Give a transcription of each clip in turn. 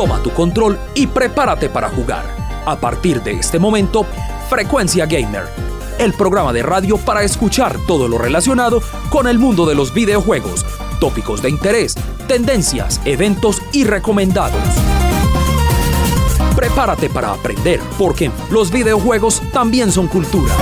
Toma tu control y prepárate para jugar. A partir de este momento, Frecuencia Gamer, el programa de radio para escuchar todo lo relacionado con el mundo de los videojuegos, tópicos de interés, tendencias, eventos y recomendados. Prepárate para aprender, porque los videojuegos también son cultura.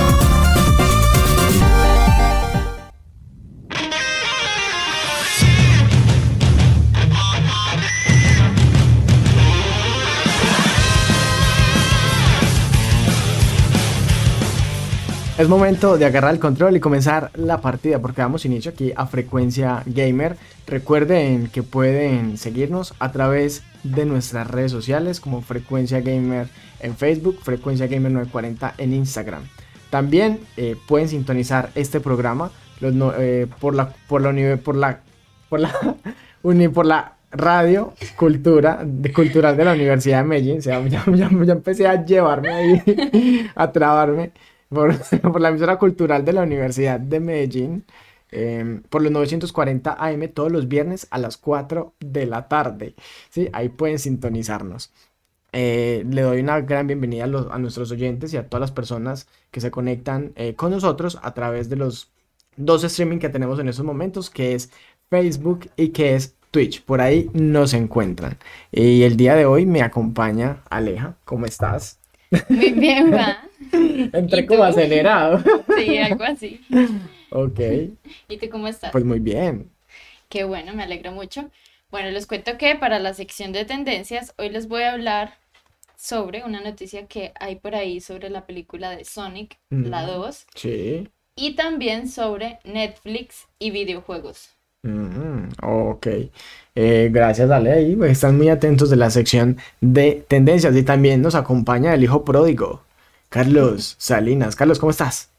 Es momento de agarrar el control y comenzar la partida porque damos inicio aquí a Frecuencia Gamer. Recuerden que pueden seguirnos a través de nuestras redes sociales como Frecuencia Gamer en Facebook, Frecuencia Gamer 940 en Instagram. También eh, pueden sintonizar este programa eh, por la por la por la por la por la radio cultura cultural de la Universidad de Medellín. O sea, ya empecé a llevarme ahí, a trabarme por, la emisora cultural de la Universidad de Medellín, em, por los 940 AM todos los viernes a las 4 de la tarde. ¿sí? Ahí pueden sintonizarnos. Eh, le doy una gran bienvenida a, nuestros oyentes y a todas las personas que se conectan eh, con nosotros a través de los dos streaming que tenemos en estos momentos, que es Facebook y que es Twitch. Por ahí nos encuentran. Y el día de hoy me acompaña Aleja. ¿Cómo estás? Muy bien, va. Entré como acelerado. Sí, algo así. Ok. ¿Y tú cómo estás? Pues muy bien. Qué bueno, me alegro mucho. Bueno, les cuento que para la sección de tendencias, hoy les voy a hablar sobre una noticia que hay por ahí sobre la película de Sonic, la 2. Sí. Y también sobre Netflix y videojuegos. ok. Eh, gracias, dale ahí. Están muy atentos de la sección de tendencias y también nos acompaña el hijo pródigo. Carlos Salinas. Carlos, ¿cómo estás?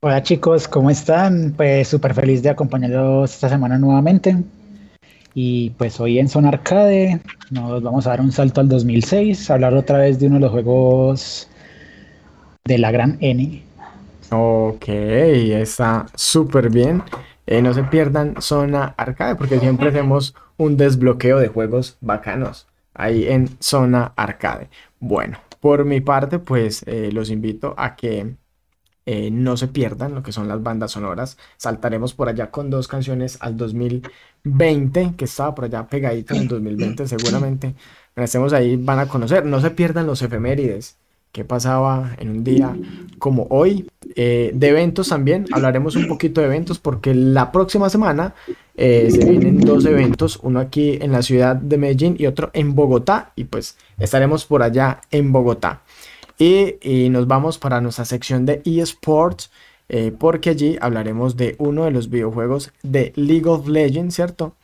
Hola chicos, ¿cómo están? Pues súper feliz de acompañarlos esta semana nuevamente. Y pues hoy en Zona Arcade nos vamos a dar un salto al 2006, hablar otra vez de uno de los juegos de la gran N. Ok, está súper bien. Eh, no se pierdan Zona Arcade porque siempre hacemos un desbloqueo de juegos bacanos ahí en Zona Arcade. Bueno, por mi parte, pues eh, los invito a que eh, no se pierdan lo que son las bandas sonoras. Saltaremos por allá con dos canciones al 2020, que estaba por allá pegadito en el 2020, seguramente. Estemos ahí, van a conocer. No se pierdan los efemérides qué pasaba en un día como hoy. Eh, de eventos también, hablaremos un poquito de eventos porque la próxima semana eh, se vienen dos eventos, uno aquí en la ciudad de Medellín y otro en Bogotá y pues estaremos por allá en Bogotá. Y, nos vamos para nuestra sección de eSports eh, porque allí hablaremos de uno de los videojuegos de League of Legends, ¿cierto?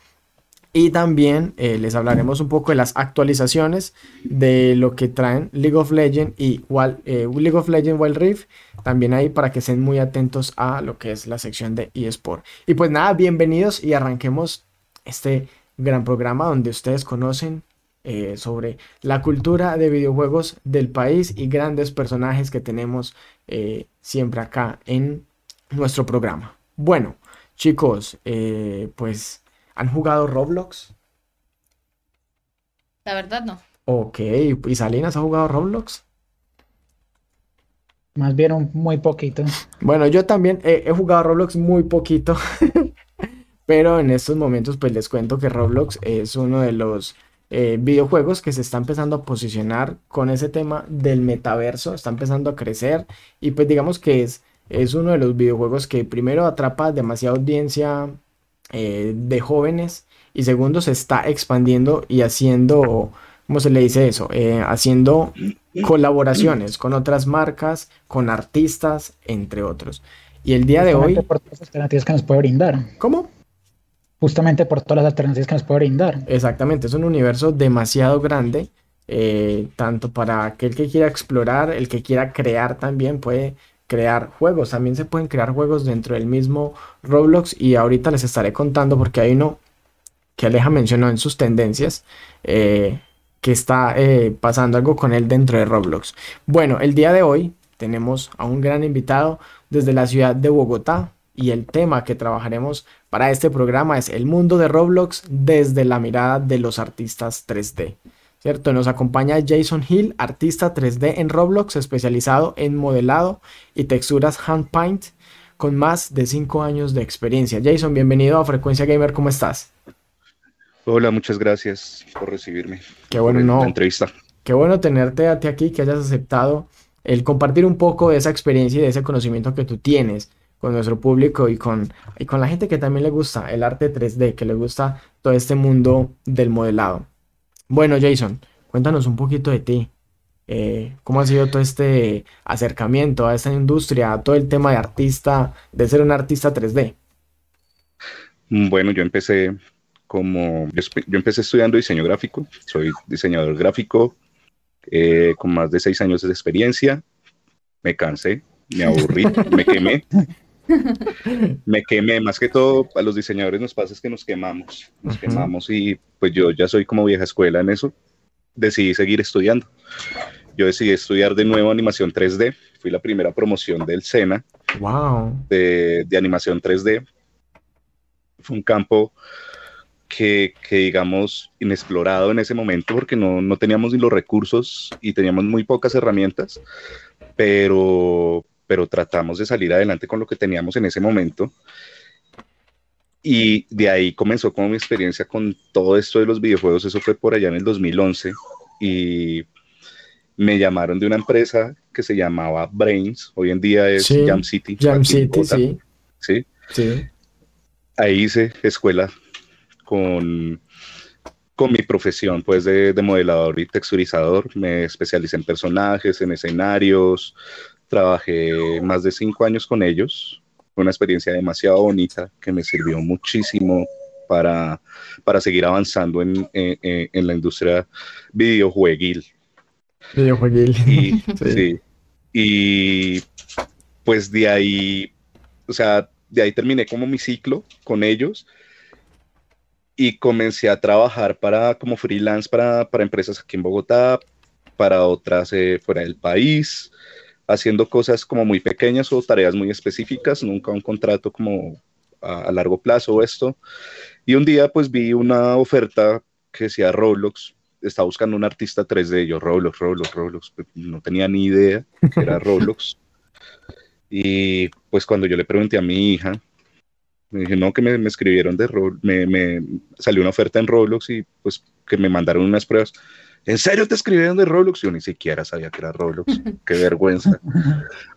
Y también eh, les hablaremos un poco de las actualizaciones de lo que traen League of Legends y eh, League of Legends Wild Rift. También ahí para que estén muy atentos a lo que es la sección de eSport. Y pues nada, bienvenidos y arranquemos este gran programa donde ustedes conocen eh, sobre la cultura de videojuegos del país y grandes personajes que tenemos siempre acá en nuestro programa. Bueno, chicos, pues ¿Han jugado Roblox? La verdad no. Ok, ¿y Salinas ha jugado Roblox? Más bien muy poquito. Bueno, yo también he, jugado Roblox muy poquito. Pero en estos momentos pues les cuento que Roblox es uno de los eh, videojuegos que se está empezando a posicionar con ese tema del metaverso, está empezando a crecer y pues digamos que es, es uno de los videojuegos que primero atrapa demasiada audiencia eh, de jóvenes y segundo se está expandiendo y haciendo, ¿cómo se le dice eso? Eh, haciendo colaboraciones con otras marcas, con artistas, entre otros. Y el día de hoy... Por todas las alternativas que nos puede brindar. ¿Cómo? Justamente por todas las alternativas que nos puede brindar. Exactamente, es un universo demasiado grande, eh, tanto para aquel que quiera explorar, el que quiera crear también puede crear juegos. También se pueden crear juegos dentro del mismo Roblox y ahorita les estaré contando porque hay uno que Aleja mencionó en sus tendencias eh, que está eh, pasando algo con él dentro de Roblox. Bueno, el día de hoy tenemos a un gran invitado desde la ciudad de Bogotá y el tema que trabajaremos para este programa es el mundo de Roblox desde la mirada de los artistas 3D. ¿Cierto? Nos acompaña Jason Hill, artista 3D en Roblox, especializado en modelado y texturas hand paint, con más de 5 años de experiencia. Jason, bienvenido a Frecuencia Gamer, ¿cómo estás? Hola, muchas gracias por recibirme. Qué bueno, no. entrevista. Qué bueno tenerte a ti aquí, que hayas aceptado el compartir un poco de esa experiencia y de ese conocimiento que tú tienes con nuestro público y con, y con la gente que también le gusta el arte 3D, que le gusta todo este mundo del modelado. Bueno, Jason, cuéntanos un poquito de ti. Eh, ¿Cómo ha sido todo este acercamiento a esta industria, a todo el tema de artista, de ser un artista 3D? Bueno, yo empecé como, yo empecé estudiando diseño gráfico, soy diseñador gráfico eh, con más de seis años de experiencia, me cansé, me aburrí, me quemé. Me quemé, más que todo a los diseñadores nos pasa es que nos quemamos, nos quemamos y pues yo ya soy como vieja escuela en eso, decidí seguir estudiando. Yo decidí estudiar de nuevo animación 3D, fui la primera promoción del SENA wow. de, de animación 3D. Fue un campo que, que, digamos, inexplorado en ese momento porque no, no, teníamos ni los recursos y teníamos muy pocas herramientas, pero, pero tratamos de salir adelante con lo que teníamos en ese momento. Y de ahí comenzó como mi experiencia con todo esto de los videojuegos, eso fue por allá en el 2011 y me llamaron de una empresa que se llamaba Brains, hoy en día es Jam City. Jam City, sí. sí. Sí. Ahí hice escuela con, con mi profesión pues de, de, modelador y texturizador. Me especialicé en personajes, en escenarios. Trabajé más de cinco años con ellos. Fue una experiencia demasiado bonita que me sirvió muchísimo para, para seguir avanzando en, en, en la industria videojueguil. Videojueguil. Y, sí. sí. Y pues de ahí, o sea, de ahí terminé como mi ciclo con ellos y comencé a trabajar para, como freelance para, para empresas aquí en Bogotá, para otras eh, fuera del país, haciendo cosas como muy pequeñas o tareas muy específicas, nunca un contrato como a, a largo plazo o esto. Y un día pues vi una oferta que decía Roblox, estaba buscando un artista 3D, yo Roblox, Roblox, Roblox, pues, no tenía ni idea que era Roblox. y pues cuando yo le pregunté a mi hija, me dije, no, que me, me escribieron de Roblox, me, me, salió una oferta en Roblox y pues que me mandaron unas pruebas. ¿En serio te escribieron de Roblox? Yo ni siquiera sabía que era Roblox. Qué vergüenza.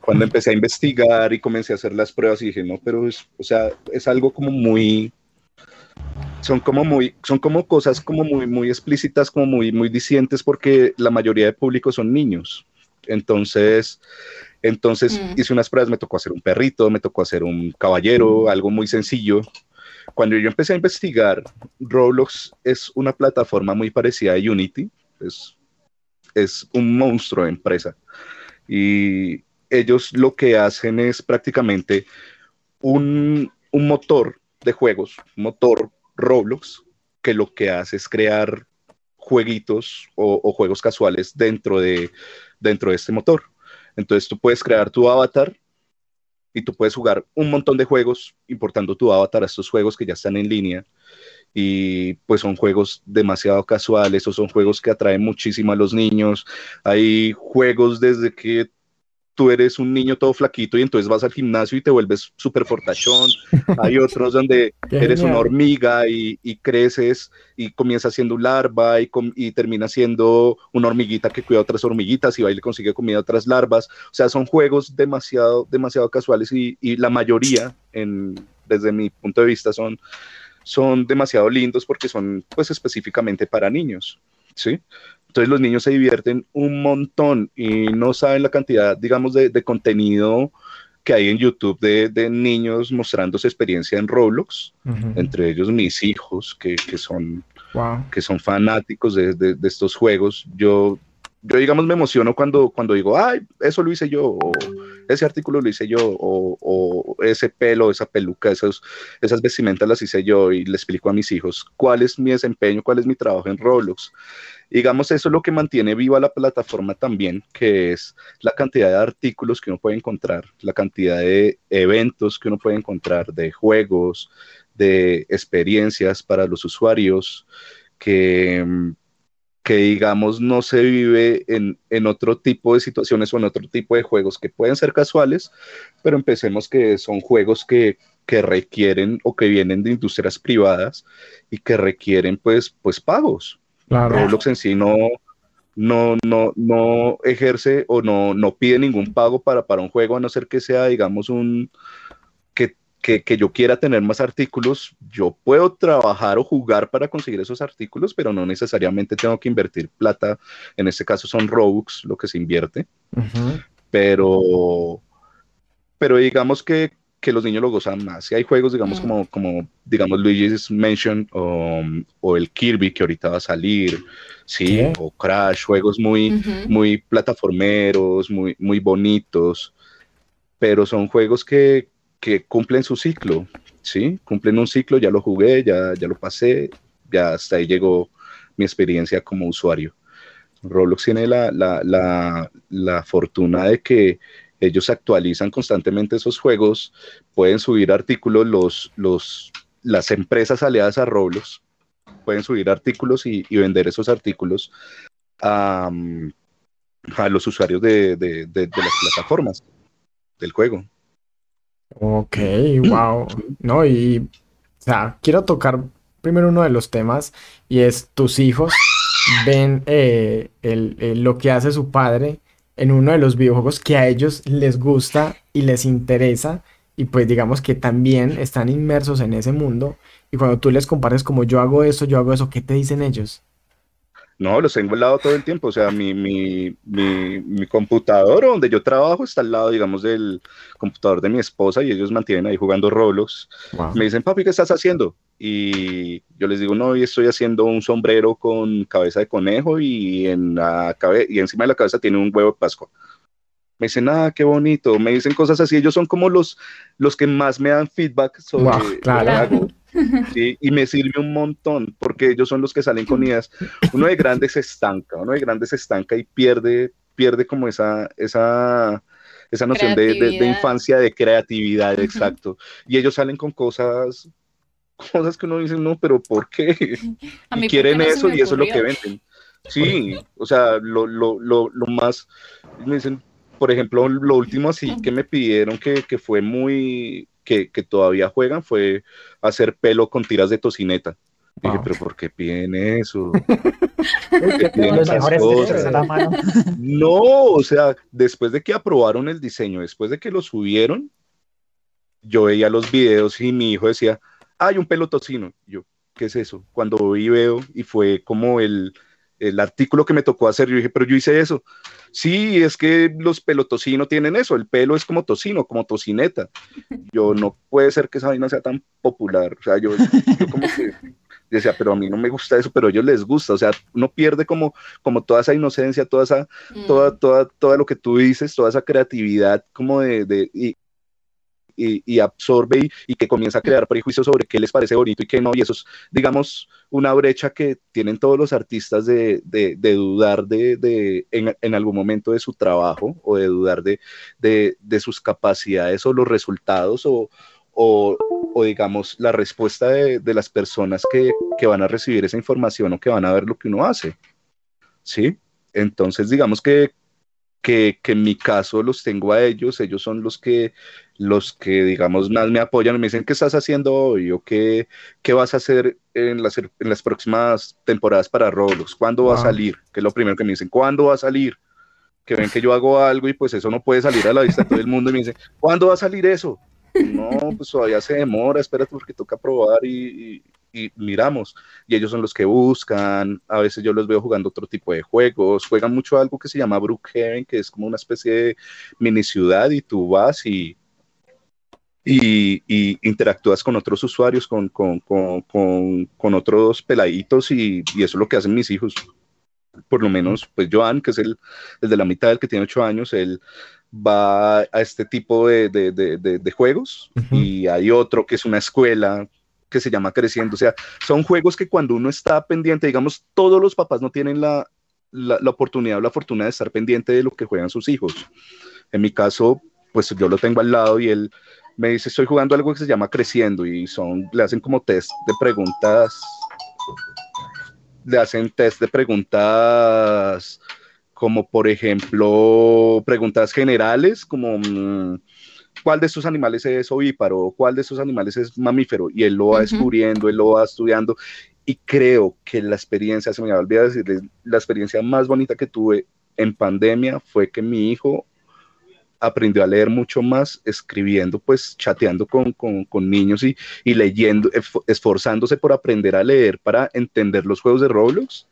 Cuando empecé a investigar y comencé a hacer las pruebas y dije, no, pero es, o sea, es algo como muy, son como muy, son como cosas como muy, muy explícitas, como muy, muy dicientes porque la mayoría de público son niños. Entonces, entonces mm. hice unas pruebas, me tocó hacer un perrito, me tocó hacer un caballero, algo muy sencillo. Cuando yo empecé a investigar, Roblox es una plataforma muy parecida a Unity, es, es un monstruo de empresa. Y ellos lo que hacen es prácticamente un, un motor de juegos, un motor Roblox, que lo que hace es crear jueguitos o, o juegos casuales dentro de, dentro de este motor. Entonces tú puedes crear tu avatar y tú puedes jugar un montón de juegos importando tu avatar a estos juegos que ya están en línea y pues son juegos demasiado casuales o son juegos que atraen muchísimo a los niños. Hay juegos desde que tú eres un niño todo flaquito y entonces vas al gimnasio y te vuelves súper fortachón. Hay otros donde eres una hormiga y, y, creces y comienzas siendo larva y, y termina siendo una hormiguita que cuida a otras hormiguitas y va y le consigue comida a otras larvas. O sea, son juegos demasiado, demasiado casuales y, y la mayoría, en, desde mi punto de vista, son, son demasiado lindos porque son pues específicamente para niños. ¿sí? Entonces los niños se divierten un montón y no saben la cantidad, digamos, de, de contenido que hay en YouTube de, de, niños mostrando su experiencia en Roblox, uh -huh. entre ellos mis hijos, que, que son, wow. que son fanáticos de, de, de, estos juegos. Yo, yo, digamos, me emociono cuando, cuando digo, ay, eso lo hice yo, o ese artículo lo hice yo, o, o ese pelo, esa peluca, esos, esas vestimentas las hice yo, y le explico a mis hijos cuál es mi desempeño, cuál es mi trabajo en Roblox. Digamos, eso es lo que mantiene viva la plataforma también, que es la cantidad de artículos que uno puede encontrar, la cantidad de eventos que uno puede encontrar, de juegos, de experiencias para los usuarios, que, que digamos no se vive en, en, otro tipo de situaciones o en otro tipo de juegos que pueden ser casuales, pero empecemos que son juegos que, que requieren o que vienen de industrias privadas y que requieren pues, pues pagos. Claro. Roblox en sí no, no, no, no ejerce o no, no pide ningún pago para, para un juego, a no ser que sea, digamos, un, que, yo quiera tener más artículos, yo puedo trabajar o jugar para conseguir esos artículos, pero no necesariamente tengo que invertir plata. En este caso son Robux lo que se invierte. Pero, pero digamos que, los niños lo gozan más. Si hay juegos, digamos, mm. como, como, digamos, Luigi's Mansion o, o, el Kirby que ahorita va a salir, sí, o Crash, juegos muy, muy plataformeros, muy, muy bonitos, pero son juegos que, que cumplen su ciclo, ¿sí? Cumplen un ciclo, ya lo jugué, ya, ya lo pasé, ya hasta ahí llegó mi experiencia como usuario. Roblox tiene la, la, la, fortuna de que ellos actualizan constantemente esos juegos, pueden subir artículos, los, los, las empresas aliadas a Roblox pueden subir artículos y, vender esos artículos a, a los usuarios de, de, de, las plataformas del juego. Ok, wow. No, y, o sea, quiero tocar primero uno de los temas y es tus hijos ven eh, lo que hace su padre en uno de los videojuegos que a ellos les gusta y les interesa y pues digamos que también están inmersos en ese mundo y cuando tú les compartes como yo hago eso, yo hago eso, ¿qué te dicen ellos? No, los tengo al lado todo el tiempo. O sea, mi, mi, mi, computador donde yo trabajo está al lado, digamos, del computador de mi esposa y ellos mantienen ahí jugando Roblox. Me dicen, papi, ¿qué estás haciendo? Y yo les digo, no, hoy estoy haciendo un sombrero con cabeza de conejo y, en la y encima de la cabeza tiene un huevo de Pascua. Me dicen, ah, qué bonito. Me dicen cosas así. Ellos son como los, los que más me dan feedback sobre lo que hago. Y me sirve un montón porque ellos son los que salen con ideas. Uno de grandes se estanca, uno de grandes se estanca y pierde, pierde como esa, esa, esa noción de, de, infancia, de creatividad, exacto. Y ellos salen con cosas, cosas que uno dice, no, pero ¿por qué? y quieren eso y eso es lo que venden. Sí, o sea, lo, lo, lo, lo más, me dicen, por ejemplo, lo último así que me pidieron que, que fue muy, que, todavía juegan fue hacer pelo con tiras de tocineta. Dije, pero ¿por qué piden eso? No, o sea, después de que aprobaron el diseño, después de que lo subieron, yo veía los videos y mi hijo decía, hay un pelo tocino. Yo, ¿qué es eso? Cuando vi veo y fue como el, el artículo que me tocó hacer, yo dije, pero yo hice eso. Sí, es que los pelotocinos tienen eso, el pelo es como tocino, como tocineta. Yo no puede ser que esa vaina sea tan popular. O sea, yo, como que decía, pero a mí no me gusta eso, pero a ellos les gusta. O sea, uno pierde como, como toda esa inocencia, toda esa, toda, mm. toda, todo lo que tú dices, toda esa creatividad como de, de y, absorbe y, que comienza a crear prejuicios sobre qué les parece bonito y qué no. Y eso es, digamos, una brecha que tienen todos los artistas de, de, dudar de, de en, en, algún momento de su trabajo o de dudar de, de sus capacidades o los resultados o, o, o, digamos, la respuesta de, las personas que, que, van a recibir esa información o que van a ver lo que uno hace. ¿Sí? Entonces, digamos que, que, que, en mi caso los tengo a ellos, ellos son los que, los que, digamos, más me apoyan y me dicen, ¿qué estás haciendo hoy? ¿O qué, qué vas a hacer en las, en las próximas temporadas para Roblox? ¿Cuándo va a salir? Que es lo primero que me dicen, ¿cuándo va a salir? Que ven que yo hago algo y pues eso no puede salir a la vista de todo el mundo y me dicen, ¿cuándo va a salir eso? No, pues todavía se demora, espérate porque toca probar y, y, miramos. Y ellos son los que buscan, a veces yo los veo jugando otro tipo de juegos, juegan mucho algo que se llama Brookhaven, que es como una especie de mini ciudad y tú vas y y, interactúas con otros usuarios, con, con, con, con otros peladitos y, y, eso es lo que hacen mis hijos. Por lo menos, pues Joan, que es el, el de la mitad, el que tiene ocho años, él va a este tipo de, de, de, de juegos y hay otro que es una escuela que se llama Creciendo. O sea, son juegos que cuando uno está pendiente, digamos, todos los papás no tienen la, la, la oportunidad o la fortuna de estar pendiente de lo que juegan sus hijos. En mi caso, pues yo lo tengo al lado y él me dice, estoy jugando algo que se llama Creciendo y son, le hacen como test de preguntas. le hacen test de preguntas como por ejemplo preguntas generales como mm, cuál de estos animales es ovíparo, cuál de estos animales es mamífero y él lo va descubriendo, él lo va estudiando y creo que la experiencia, se me había olvidado decirles, la experiencia más bonita que tuve en pandemia fue que mi hijo aprendió a leer mucho más escribiendo, pues chateando con, niños y, leyendo, esforzándose por aprender a leer para entender los juegos de Roblox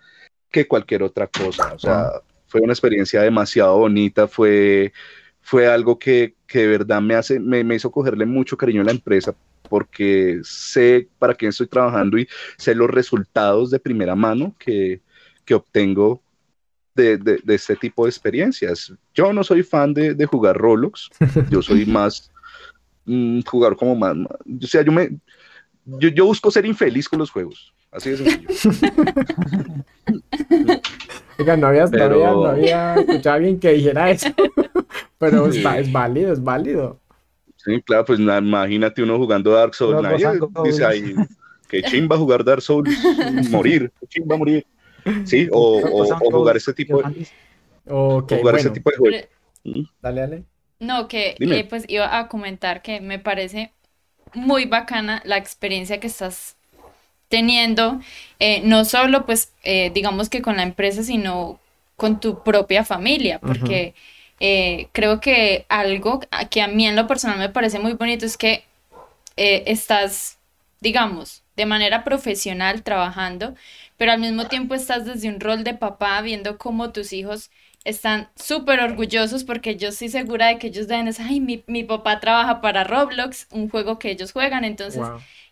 que cualquier otra cosa. O sea, fue una experiencia demasiado bonita, fue, fue algo que, de verdad me, hace, me, me hizo cogerle mucho cariño a la empresa porque sé para quién estoy trabajando y sé los resultados de primera mano que, que obtengo de, de, este tipo de experiencias. Yo no soy fan de, de jugar Roblox, yo soy más mm, jugar como más, o sea, yo me yo, yo, busco ser infeliz con los juegos, así de sencillo. Oiga, no había, no, había, escuchado a alguien que dijera eso, pero es válido, es válido. Sí, claro, pues imagínate uno jugando Dark Souls. Nadie dice ahí, que chimba jugar Dark Souls, morir, que chimba morir. Sí, o, o, jugar ese tipo de. Okay, jugar ese tipo de juegos. ¿Mm? Dale, dale. No, que eh, pues iba a comentar que me parece muy bacana la experiencia que estás teniendo, eh, no solo pues eh, digamos que con la empresa, sino con tu propia familia, porque eh, creo que algo que a mí en lo personal me parece muy bonito es que eh, estás, digamos, de manera profesional trabajando, pero al mismo tiempo estás desde un rol de papá viendo cómo tus hijos están súper orgullosos porque yo estoy segura de que ellos deben decir, ay, mi, mi, papá trabaja para Roblox, un juego que ellos juegan, entonces,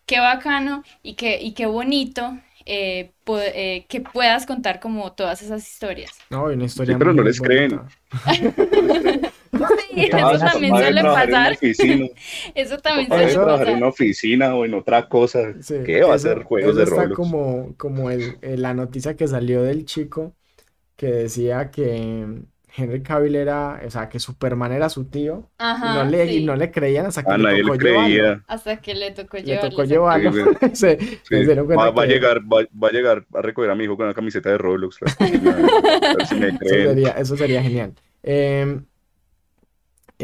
qué bacano y qué, y qué bonito eh, eh, que puedas contar como todas esas historias. No, una historia. Sí, pero no les creen. sí, eso también suele pasar. Eso también suele pasar. trabajar en una oficina o en otra cosa. ¿Qué va a ser juegos de Roblox? Está como, como el, la noticia que salió del chico que decía que Henry Cavill era, o sea, que Superman era su tío. Ajá, y, no le, y no le creían hasta que a le tocó le creía. Hasta que le tocó llevarlo. Le tocó llevarlo. Sí, sí. Va, va, a llegar, va, va, a llegar a recoger a mi hijo con una camiseta de Roblox. si me eso, sería, eso sería genial. Eh,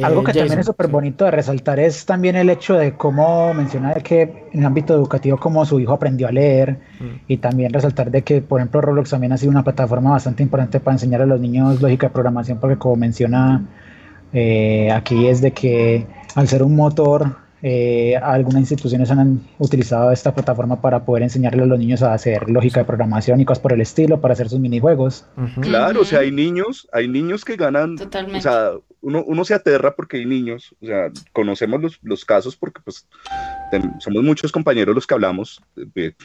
algo eh, que también es súper bonito de resaltar es también el hecho de cómo mencionar que en el ámbito educativo cómo su hijo aprendió a leer mm. y también resaltar de que por ejemplo Roblox también ha sido una plataforma bastante importante para enseñar a los niños lógica de programación porque como menciona eh, aquí es de que al ser un motor eh, algunas instituciones han utilizado esta plataforma para poder enseñarle a los niños a hacer lógica de programación y cosas por el estilo, para hacer sus minijuegos. Claro, o sea, hay niños, hay niños que ganan, o sea, uno, uno, se aterra porque hay niños, o sea, conocemos los, los casos porque pues somos muchos compañeros los que hablamos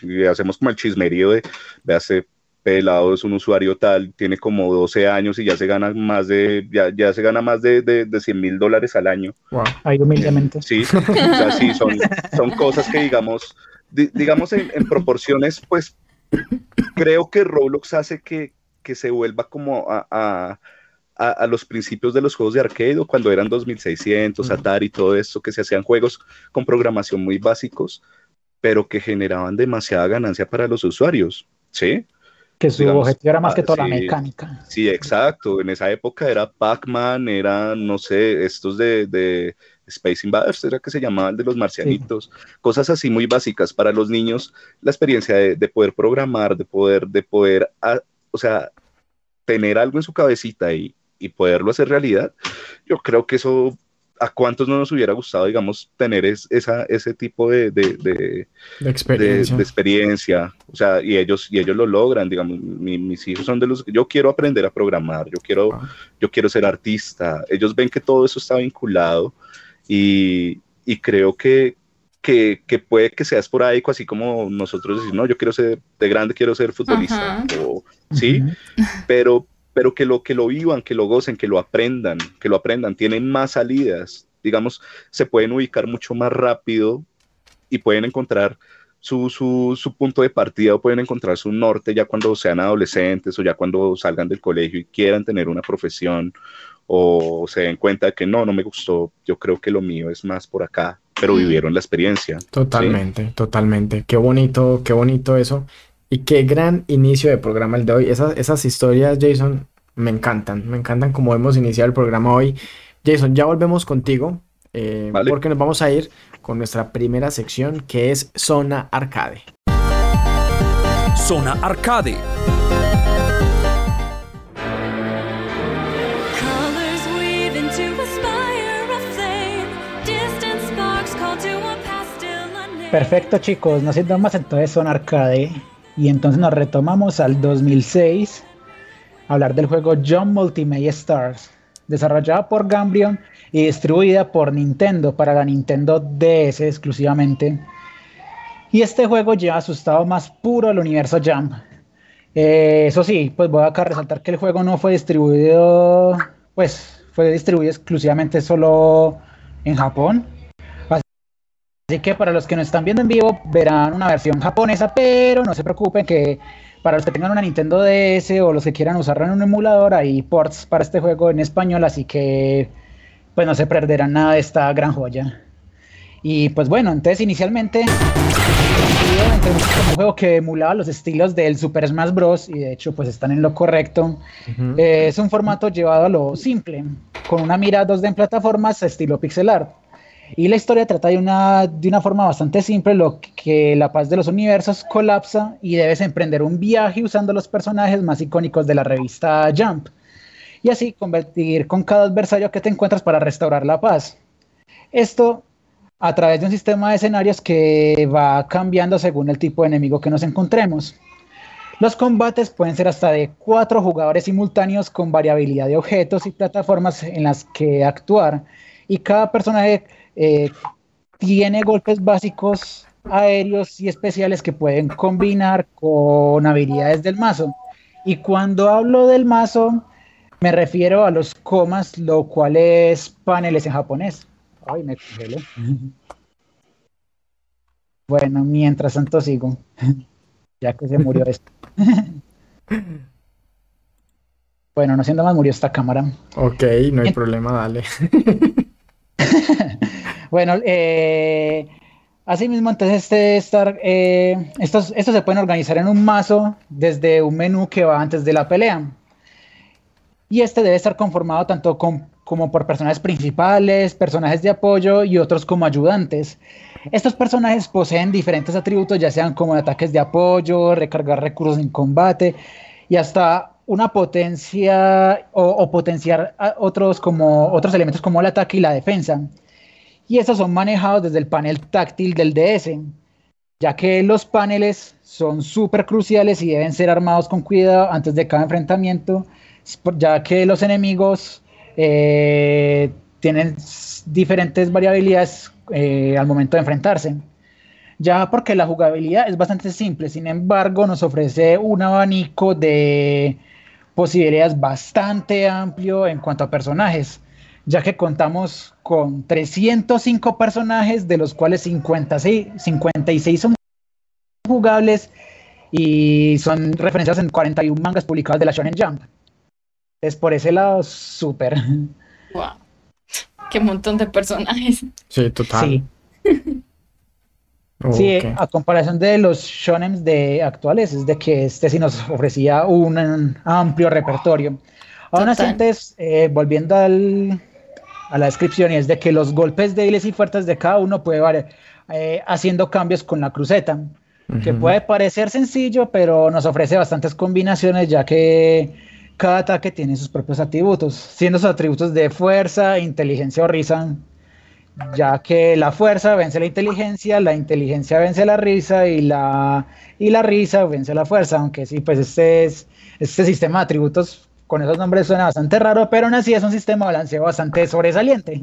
y hacemos como el chismerío de, de hace pelado es un usuario tal, tiene como 12 años y ya se gana más de, ya, ya se gana más de, de, de 100 mil dólares al año. Wow. Ahí humildemente. Sí, o sea, sí, son, son cosas que digamos, digamos en, en, proporciones, pues creo que Roblox hace que, que se vuelva como a, a, a, los principios de los juegos de arcade, cuando eran 2600, Atari y todo esto, que se hacían juegos con programación muy básicos, pero que generaban demasiada ganancia para los usuarios, ¿sí? Que su objetivo era más que toda la mecánica. Sí, exacto. En esa época era Pac-Man, era, no sé, estos de, de, Space Invaders, era que se llamaban de los marcianitos, cosas así muy básicas para los niños. La experiencia de, de poder programar, de poder, de poder, ah, o sea, tener algo en su cabecita y, y poderlo hacer realidad, yo creo que eso ¿a cuántos no nos hubiera gustado, digamos, tener esa, ese tipo de, de, de, experiencia. O sea, y ellos, y ellos lo logran, digamos, mis hijos son de los que yo quiero aprender a programar, yo quiero, ah. yo quiero ser artista. Ellos ven que todo eso está vinculado y, y creo que, que, que, puede que sea esporádico, así como nosotros decimos, no, yo quiero ser, de grande quiero ser futbolista, o, ¿sí? Pero pero que lo, que lo vivan, que lo gocen, que lo aprendan, que lo aprendan, tienen más salidas, digamos, se pueden ubicar mucho más rápido y pueden encontrar su, su, su, punto de partida o pueden encontrar su norte ya cuando sean adolescentes o ya cuando salgan del colegio y quieran tener una profesión o se den cuenta de que no, no me gustó, yo creo que lo mío es más por acá, pero vivieron la experiencia. Totalmente, totalmente. Qué bonito, qué bonito eso. Y qué gran inicio de programa el de hoy. Esas, esas historias, Jason, me encantan. Me encantan como hemos iniciado el programa hoy. Jason, ya volvemos contigo. Eh, porque nos vamos a ir con nuestra primera sección que es Zona Arcade. Zona Arcade. Perfecto chicos, no siendo más entonces Zona Arcade y entonces nos retomamos al 2006 a hablar del juego John Multimedia Stars, desarrollada por Gambrion y distribuida por Nintendo para la Nintendo DS exclusivamente. Y este juego lleva su estado más puro al universo Jump. Eh, eso sí, pues voy acá a resaltar que el juego no fue distribuido, pues fue distribuido exclusivamente solo en Japón. Así que para los que no están viendo en vivo verán una versión japonesa, pero no se preocupen que para los que tengan una Nintendo DS o los que quieran usarla en un emulador, hay ports para este juego en español, así que pues no se perderán nada de esta gran joya. Y pues bueno, entonces inicialmente un juego que emulaba los estilos del Super Smash Bros. y de hecho pues están en lo correcto. Eh, es un formato llevado a lo simple, con una mira 2D en plataformas estilo pixel art. Y la historia trata de una, de una forma bastante simple, lo que la paz de los universos colapsa y debes emprender un viaje usando los personajes más icónicos de la revista Jump. Y así convertir con cada adversario que te encuentras para restaurar la paz. Esto a través de un sistema de escenarios que va cambiando según el tipo de enemigo que nos encontremos. Los combates pueden ser hasta de cuatro jugadores simultáneos con variabilidad de objetos y plataformas en las que actuar. Y cada personaje eh, tiene golpes básicos aéreos y especiales que pueden combinar con habilidades del mazo. Y cuando hablo del mazo, me refiero a los comas, lo cual es paneles en japonés. Ay, me congelé. Bueno, mientras tanto sigo, ya que se murió esto. bueno, no siendo más, murió esta cámara. Ok, no hay problema, dale. bueno, eh, así mismo, entonces, este estar, eh, estos, estos se pueden organizar en un mazo desde un menú que va antes de la pelea. Y este debe estar conformado tanto con como por personajes principales, personajes de apoyo y otros como ayudantes. Estos personajes poseen diferentes atributos, ya sean como ataques de apoyo, recargar recursos en combate y hasta una potencia o, potenciar otros, como, otros elementos como el ataque y la defensa. Y estos son manejados desde el panel táctil del DS, ya que los paneles son súper cruciales y deben ser armados con cuidado antes de cada enfrentamiento, ya que los enemigos eh, tienen diferentes variabilidades eh, al momento de enfrentarse. Ya porque la jugabilidad es bastante simple, sin embargo nos ofrece un abanico de posibilidades bastante amplio en cuanto a personajes, ya que contamos con 305 personajes, de los cuales 56, 56 son jugables y son referenciados en 41 mangas publicados de la Shonen Jump. Es por ese lado súper. Wow. Qué montón de personajes. Sí, total. Sí. a comparación de los shonen de actuales, es de que este sí nos ofrecía un, amplio repertorio. Aún así, antes, eh, volviendo al, a la descripción, y es de que los golpes débiles y fuertes de cada uno puede variar, eh, haciendo cambios con la cruceta, que puede parecer sencillo, pero nos ofrece bastantes combinaciones, ya que cada ataque tiene sus propios atributos, siendo sus atributos de fuerza, inteligencia o risa, ya que la fuerza vence la inteligencia, la inteligencia vence la risa y la, y la risa vence la fuerza, aunque sí, pues este, es, este sistema de atributos con esos nombres suena bastante raro, pero aún así es un sistema de balanceo bastante sobresaliente.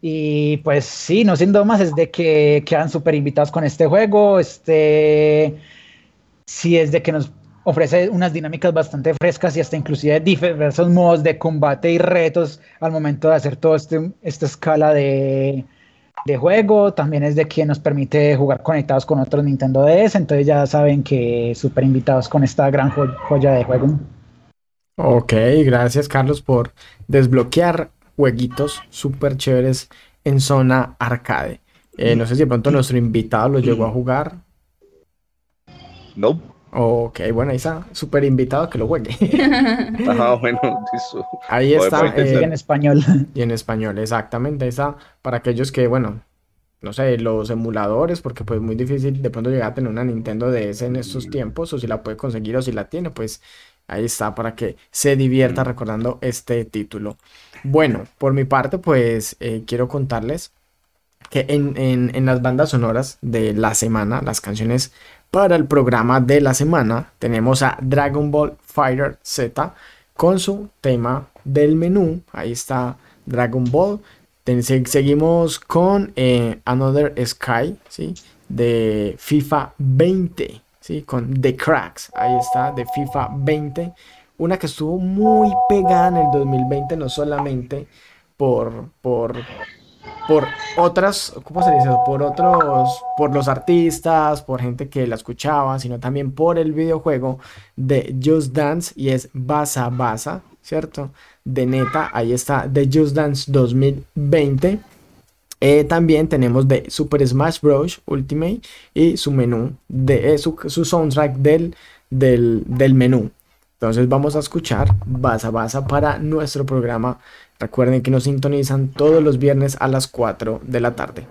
Y pues sí, no siendo más, es de que quedan súper invitados con este juego. Este, sí es de que nos ofrece unas dinámicas bastante frescas y hasta inclusive diversos modos de combate y retos al momento de hacer toda este, esta escala de, de, juego. También es de quien nos permite jugar conectados con otros Nintendo DS, entonces ya saben que súper invitados con esta gran joya de juego. Ok, gracias Carlos por desbloquear jueguitos súper chéveres en zona arcade. Eh, no sé si de pronto nuestro invitado lo llegó a jugar. No. Ok, bueno, ahí está, súper invitado a que lo juegue. Ajá, bueno, eso. Ahí está. Eh, en español. Y en español, exactamente. Ahí está, para aquellos que, bueno, no sé, los emuladores, porque pues muy difícil de pronto llegar a tener una Nintendo DS en estos tiempos, o si la puede conseguir o si la tiene, pues ahí está para que se divierta recordando este título. Bueno, por mi parte, pues eh, quiero contarles que en, en, las bandas sonoras de la semana, las canciones para el programa de la semana, tenemos a Dragon Ball Fighter Z con su tema del menú. Ahí está Dragon Ball seguimos con eh, Another Sky, ¿sí? De FIFA 20, ¿sí? Con The Cracks, ahí está, de FIFA 20. Una que estuvo muy pegada en el 2020, no solamente por, por, por otras, ¿cómo se dice? Por otros, por los artistas, por gente que la escuchaba, sino también por el videojuego de Just Dance y es Basa Basa, ¿cierto? de neta. Ahí está The Just Dance 2020. Eh, también tenemos de Super Smash Bros. Ultimate y su menú, de, eh, su, soundtrack del, del, del, menú. Entonces vamos a escuchar Basa Basa para nuestro programa. Recuerden que nos sintonizan todos los viernes a las 4 de la tarde.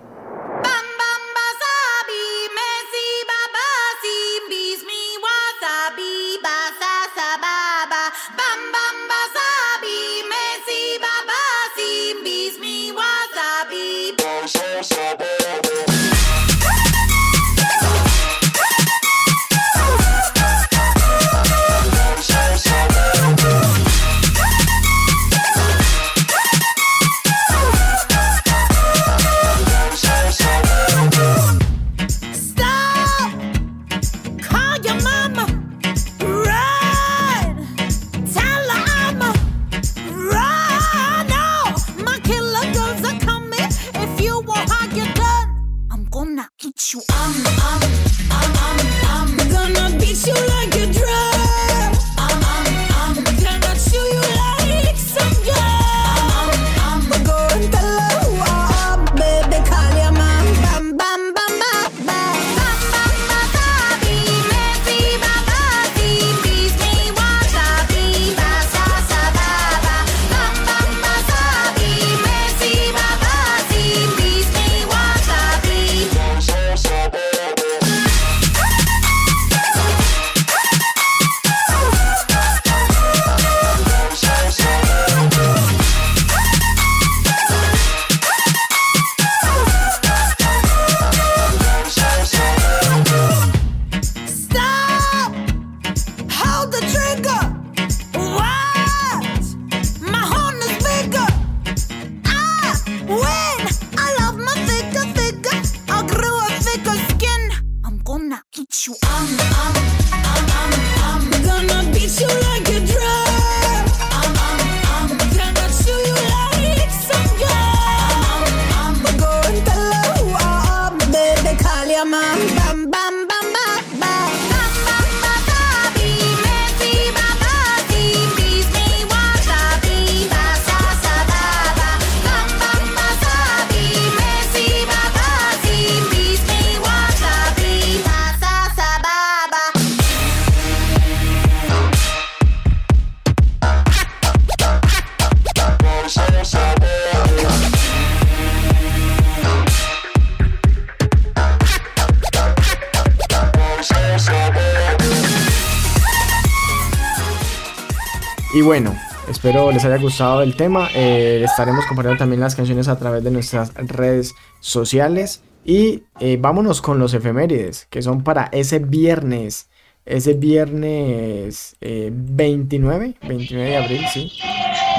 Les haya gustado el tema. Eh, estaremos compartiendo también las canciones a través de nuestras redes sociales. Y eh, vámonos con los efemérides, que son para ese viernes. Ese viernes 29, eh, 29 de abril, sí.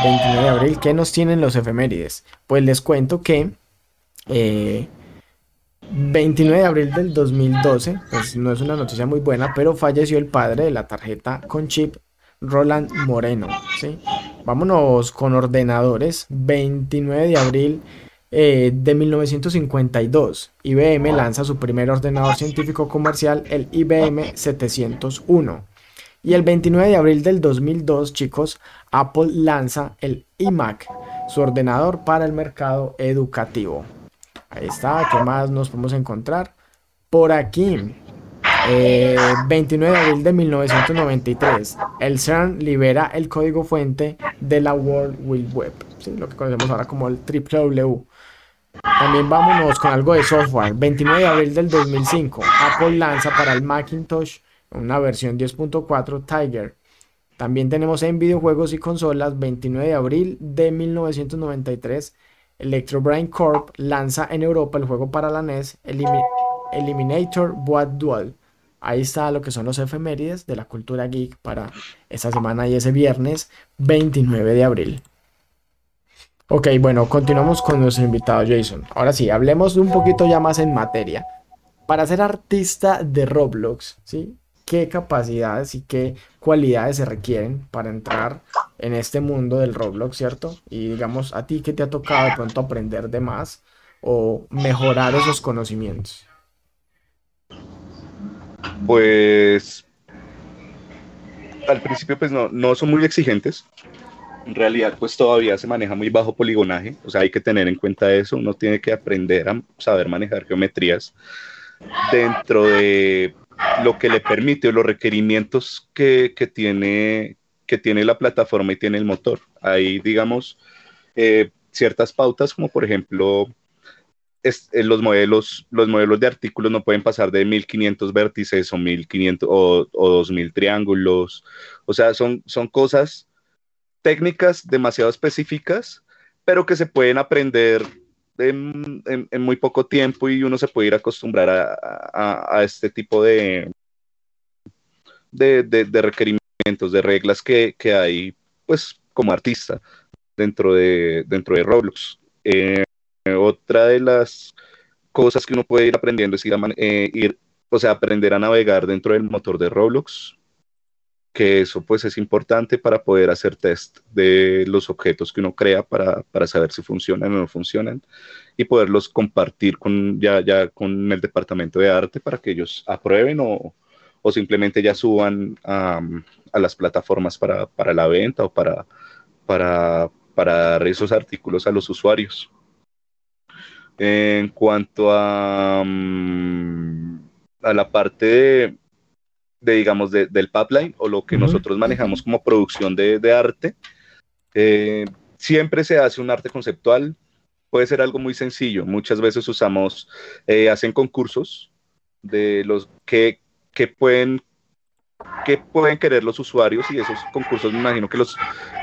29 de abril, ¿qué nos tienen los efemérides? Pues les cuento que 29 de abril del 2012, pues no es una noticia muy buena, pero falleció el padre de la tarjeta con chip Roland Moreno. ¿sí? Vámonos con ordenadores. 29 de abril eh, de 1952. IBM lanza su primer ordenador científico comercial, el IBM 701. Y el 29 de abril del 2002, chicos, Apple lanza el iMac, su ordenador para el mercado educativo. Ahí está, ¿qué más nos podemos encontrar? Por aquí, 29 de abril de 1993, el CERN libera el código fuente de la World Wide Web, lo que conocemos ahora como el WWW. También vámonos con algo de software. 29 de abril del 2005, Apple lanza para el Macintosh una versión 10.4 Tiger. También tenemos en videojuegos y consolas 29 de abril de 1993, Electrobrain Corp lanza en Europa el juego para la NES Eliminator Board Dual. Ahí está lo que son los efemérides de la cultura geek para esta semana y ese viernes 29 de abril. Ok, bueno, continuamos con nuestro invitado Jason. Ahora sí, hablemos un poquito ya más en materia. Para ser artista de Roblox, ¿sí? ¿Qué capacidades y qué cualidades se requieren para entrar en este mundo del Roblox, ¿cierto? Y digamos, a ti qué te ha tocado de pronto aprender de más o mejorar esos conocimientos. Pues al principio pues no, no son muy exigentes, en realidad pues todavía se maneja muy bajo poligonaje, o sea, hay que tener en cuenta eso, uno tiene que aprender a saber manejar geometrías dentro de lo que le permite o los requerimientos que, que tiene, que tiene la plataforma y tiene el motor. Hay, digamos, eh, ciertas pautas como por ejemplo eh, los, modelos, los modelos de artículos no pueden pasar de 1500 vértices o 1500 o, o 2000 triángulos. O sea, son, son cosas técnicas demasiado específicas, pero que se pueden aprender en, muy poco tiempo y uno se puede ir a acostumbrar a, este tipo de, de, requerimientos, de reglas que, hay, pues, como artista dentro de, dentro de Roblox. Eh, otra de las cosas que uno puede ir aprendiendo es ir, eh, ir, o sea, aprender a navegar dentro del motor de Roblox, que eso pues es importante para poder hacer test de los objetos que uno crea para, para saber si funcionan o no funcionan y poderlos compartir con, ya, ya con el departamento de arte para que ellos aprueben o, o simplemente ya suban a, a las plataformas para, para, la venta o para, para, para dar esos artículos a los usuarios. En cuanto a, mm, a la parte de, de digamos, del pipeline o lo que nosotros manejamos como producción de, de arte. Eh, siempre se hace un arte conceptual, puede ser algo muy sencillo. Muchas veces usamos, eh, hacen concursos de los que, que pueden que pueden querer los usuarios y esos concursos me imagino que los,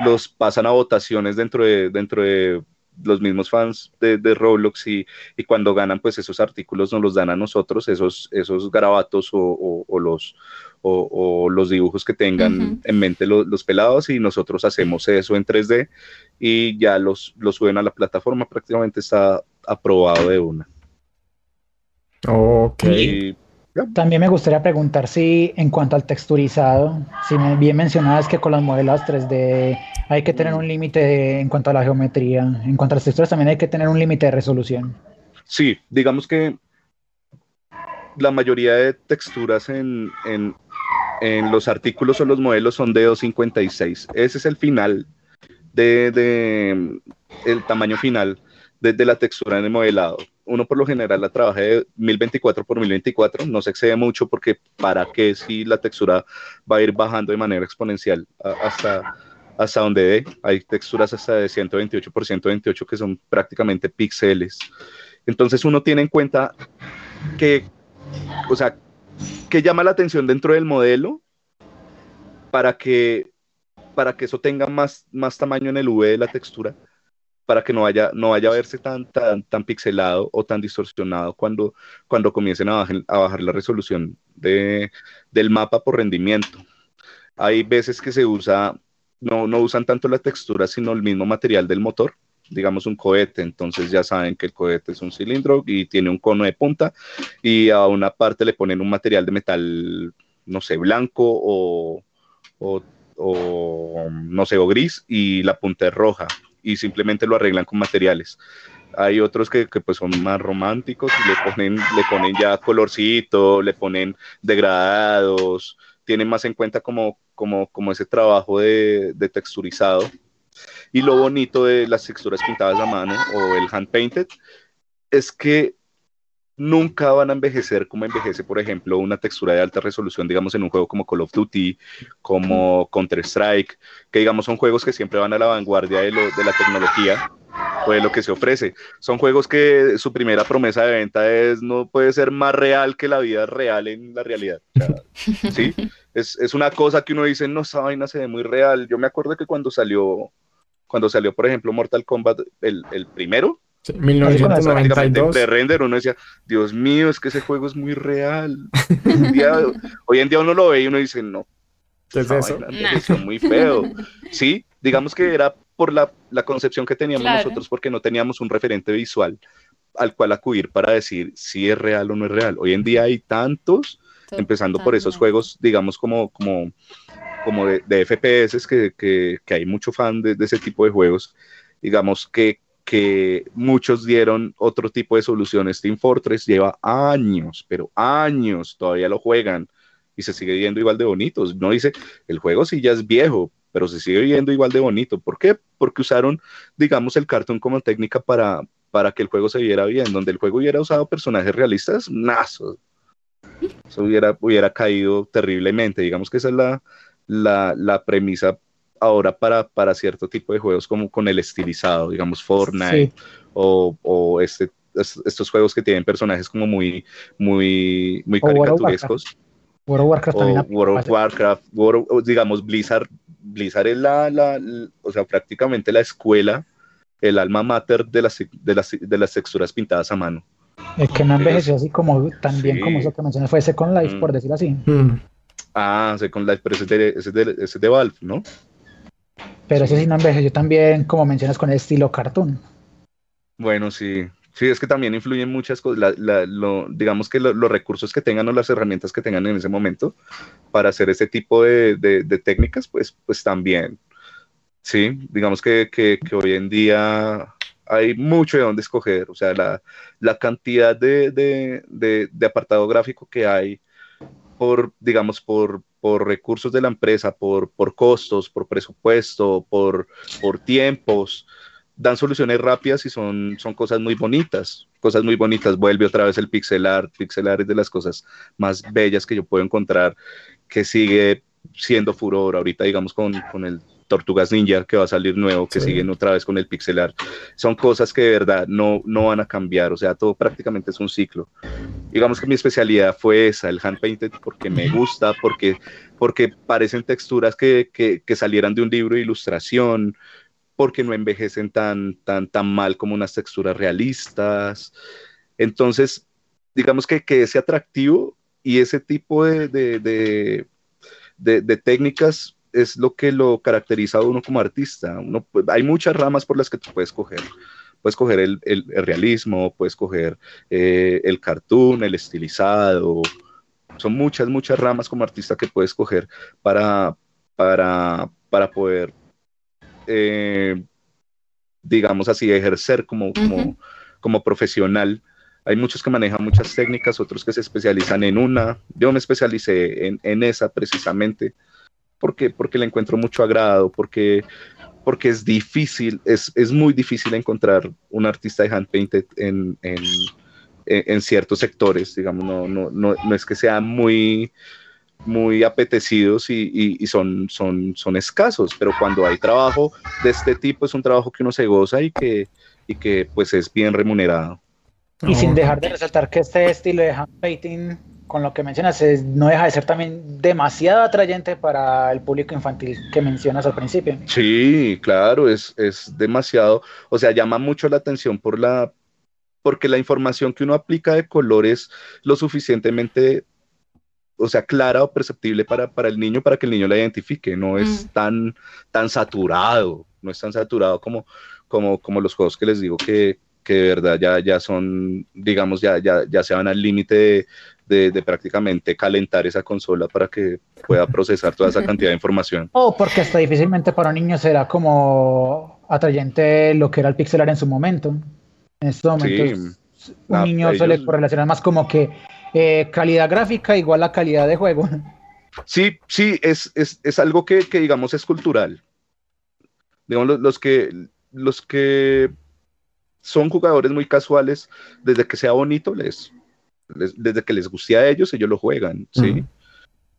los pasan a votaciones dentro de, dentro de los mismos fans de, de Roblox y, y, cuando ganan, pues esos artículos nos los dan a nosotros, esos, esos garabatos o, o, los, o, los dibujos que tengan en mente los pelados y nosotros hacemos eso en 3D y ya los, los suben a la plataforma, prácticamente está aprobado de una. Ok. También me gustaría preguntar si en cuanto al texturizado, si bien mencionabas que con los modelos 3D hay que tener un límite en cuanto a la geometría, en cuanto a las texturas también hay que tener un límite de resolución. Sí, digamos que la mayoría de texturas en, en, en los artículos o los modelos son de 256. Ese es el final de, de el tamaño final de, la textura en el modelado uno por lo general la trabaja de 1024 por 1024, no se excede mucho porque para qué si la textura va a ir bajando de manera exponencial hasta, hasta donde dé. Hay texturas hasta de 128 por 128 que son prácticamente píxeles. Entonces uno tiene en cuenta que, o sea, que llama la atención dentro del modelo para que, para que eso tenga más, más tamaño en el V de la textura para que no vaya, no vaya a verse tan, tan, tan pixelado o tan distorsionado cuando, cuando comiencen a bajar, a bajar la resolución de, del mapa por rendimiento. Hay veces que se usa, no, no usan tanto la textura, sino el mismo material del motor, digamos un cohete, entonces ya saben que el cohete es un cilindro y tiene un cono de punta y a una parte le ponen un material de metal, no sé, blanco o, o, o no sé, o gris y la punta es roja y simplemente lo arreglan con materiales. Hay otros que, que, pues son más románticos y le ponen, le ponen ya colorcito, le ponen degradados, tienen más en cuenta como, como, como ese trabajo de, de texturizado. Y lo bonito de las texturas pintadas a mano o el hand painted es que nunca van a envejecer como envejece, por ejemplo, una textura de alta resolución, digamos, en un juego como Call of Duty, como Counter-Strike, que digamos son juegos que siempre van a la vanguardia de, de la tecnología o de lo que se ofrece. Son juegos que su primera promesa de venta es no puede ser más real que la vida real en la realidad. ¿sí? Es, es, una cosa que uno dice, no, esa vaina se ve muy real. Yo me acuerdo que cuando salió, cuando salió, por ejemplo, Mortal Kombat, el, el primero, Sí, 1992. De render, uno decía, Dios mío, es que ese juego es muy real. hoy en día uno lo ve y uno dice, no. ¿Qué es eso? Muy feo. Sí, digamos que era por la, la concepción que teníamos nosotros, porque no teníamos un referente visual al cual acudir para decir si es real o no es real. Hoy en día hay tantos, empezando por esos juegos, digamos, como, como, como de, de FPS, que, que, que, hay mucho fan de, de ese tipo de juegos, digamos, que que muchos dieron otro tipo de soluciones. Team Fortress lleva años, pero años, todavía lo juegan y se sigue viendo igual de bonitos. No dice, el juego sí ya es viejo, pero se sigue viendo igual de bonito. ¿Por qué? Porque usaron, digamos, el cartón como técnica para, para que el juego se viera bien. Donde el juego hubiera usado personajes realistas, nazo. Eso hubiera, hubiera caído terriblemente. Digamos que esa es la, la, la premisa ahora para, para cierto tipo de juegos como con el estilizado, digamos Fortnite o, o este, estos juegos que tienen personajes como muy, muy, muy caricaturescos. World of Warcraft también. World of Warcraft, digamos, Blizzard, Blizzard es la, la, o sea, prácticamente la escuela, el alma mater de las, de las, de las texturas pintadas a mano. El que no envejeció así como tan bien como eso que mencioné fue Second Life, mm. por decirlo así. Mm. Ah, Second Life, pero ese es de, ese de, ese de Valve, ¿no? Pero ese sí no envejeció también, como mencionas, con el estilo cartoon. Bueno, sí. Sí, es que también influyen muchas cosas, lo, digamos que los recursos que tengan o las herramientas que tengan en ese momento para hacer ese tipo de, de, técnicas, pues, pues también. Sí, digamos que, que, que, hoy en día hay mucho de dónde escoger, o sea, la, la cantidad de, de, apartado gráfico que hay por, digamos, por, por recursos de la empresa, por, por costos, por presupuesto, por, por tiempos, dan soluciones rápidas y son, son cosas muy bonitas, cosas muy bonitas. Vuelve otra vez el pixel art, pixel art es de las cosas más bellas que yo puedo encontrar, que sigue siendo furor ahorita, digamos, con, con el Tortugas Ninja que va a salir nuevo, que siguen otra vez con el pixel art. Son cosas que de verdad no, no van a cambiar, o sea, todo prácticamente es un ciclo. Digamos que mi especialidad fue esa, el hand painted, porque me gusta, porque, porque parecen texturas que, que, que salieran de un libro de ilustración, porque no envejecen tan, tan, tan mal como unas texturas realistas. Entonces, digamos que, que ese atractivo y ese tipo de, de, de, de técnicas es lo que lo caracteriza a uno como artista. Uno, pues, hay muchas ramas por las que tú puedes coger. Puedes coger el, el, realismo, puedes coger eh, el cartoon, el estilizado. Son muchas, muchas ramas como artista que puedes coger para, para, para poder, eh, digamos así, ejercer como, como, como profesional hay muchos que manejan muchas técnicas, otros que se especializan en una. Yo me especialicé en, en esa precisamente porque, porque le encuentro mucho agrado, porque, porque es difícil, es, es muy difícil encontrar un artista de hand painted en, en, en ciertos sectores, digamos, no, no, no, no, es que sean muy, muy apetecidos y, y, son, son, son escasos, pero cuando hay trabajo de este tipo es un trabajo que uno se goza y que, y que pues es bien remunerado. Y sin dejar de resaltar que este estilo de hand painting con lo que mencionas, no deja de ser también demasiado atrayente para el público infantil que mencionas al principio. Sí, claro, es, es demasiado, o sea, llama mucho la atención por la, porque la información que uno aplica de colores lo suficientemente, o sea, clara o perceptible para, para el niño, para que el niño la identifique, no es mm. tan, tan saturado, no es tan saturado como, como, como los juegos que les digo que, que de verdad ya, ya son, digamos, ya, ya, ya se van al límite de, de, prácticamente calentar esa consola para que pueda procesar toda esa cantidad de información. O porque hasta difícilmente para un niño será como atrayente lo que era el pixelar en su momento. En estos momentos, un ah, niño suele correlacionar más como que eh, calidad gráfica igual a calidad de juego. Sí, sí, es, es, es algo que, que, digamos es cultural. Digamos, los, que, los que son jugadores muy casuales, desde que sea bonito, les, desde que les guste a ellos, ellos lo juegan, ¿sí?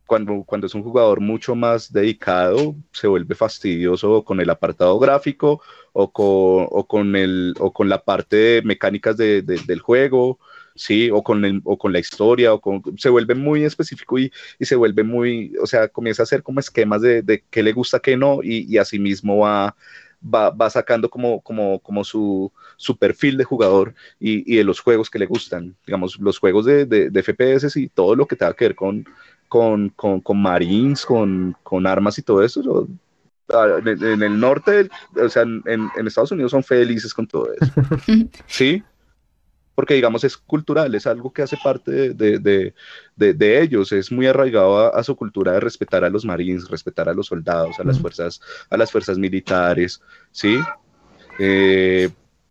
Cuando, cuando es un jugador mucho más dedicado, se vuelve fastidioso con el apartado gráfico o con, o con, el, o con la parte de mecánicas de, del juego, ¿sí? O con, el, o con la historia, o con, se vuelve muy específico y, y, se vuelve muy, o sea, comienza a hacer como esquemas de, de qué le gusta, qué no, y, y asimismo va, va, va, sacando como, como, como su, su perfil de jugador y, y, de los juegos que le gustan, digamos, los juegos de, de, de FPS y todo lo que tenga que ver con, con, con, con Marines, con, con armas y todo eso, ah, en el norte, o sea, en, en, Estados Unidos son felices con todo eso. ¿Sí? Porque digamos es cultural, es algo que hace parte de, de, de, de ellos, es muy arraigado a, a, su cultura de respetar a los marines, respetar a los soldados, a las fuerzas, a las fuerzas militares, ¿sí? Eh,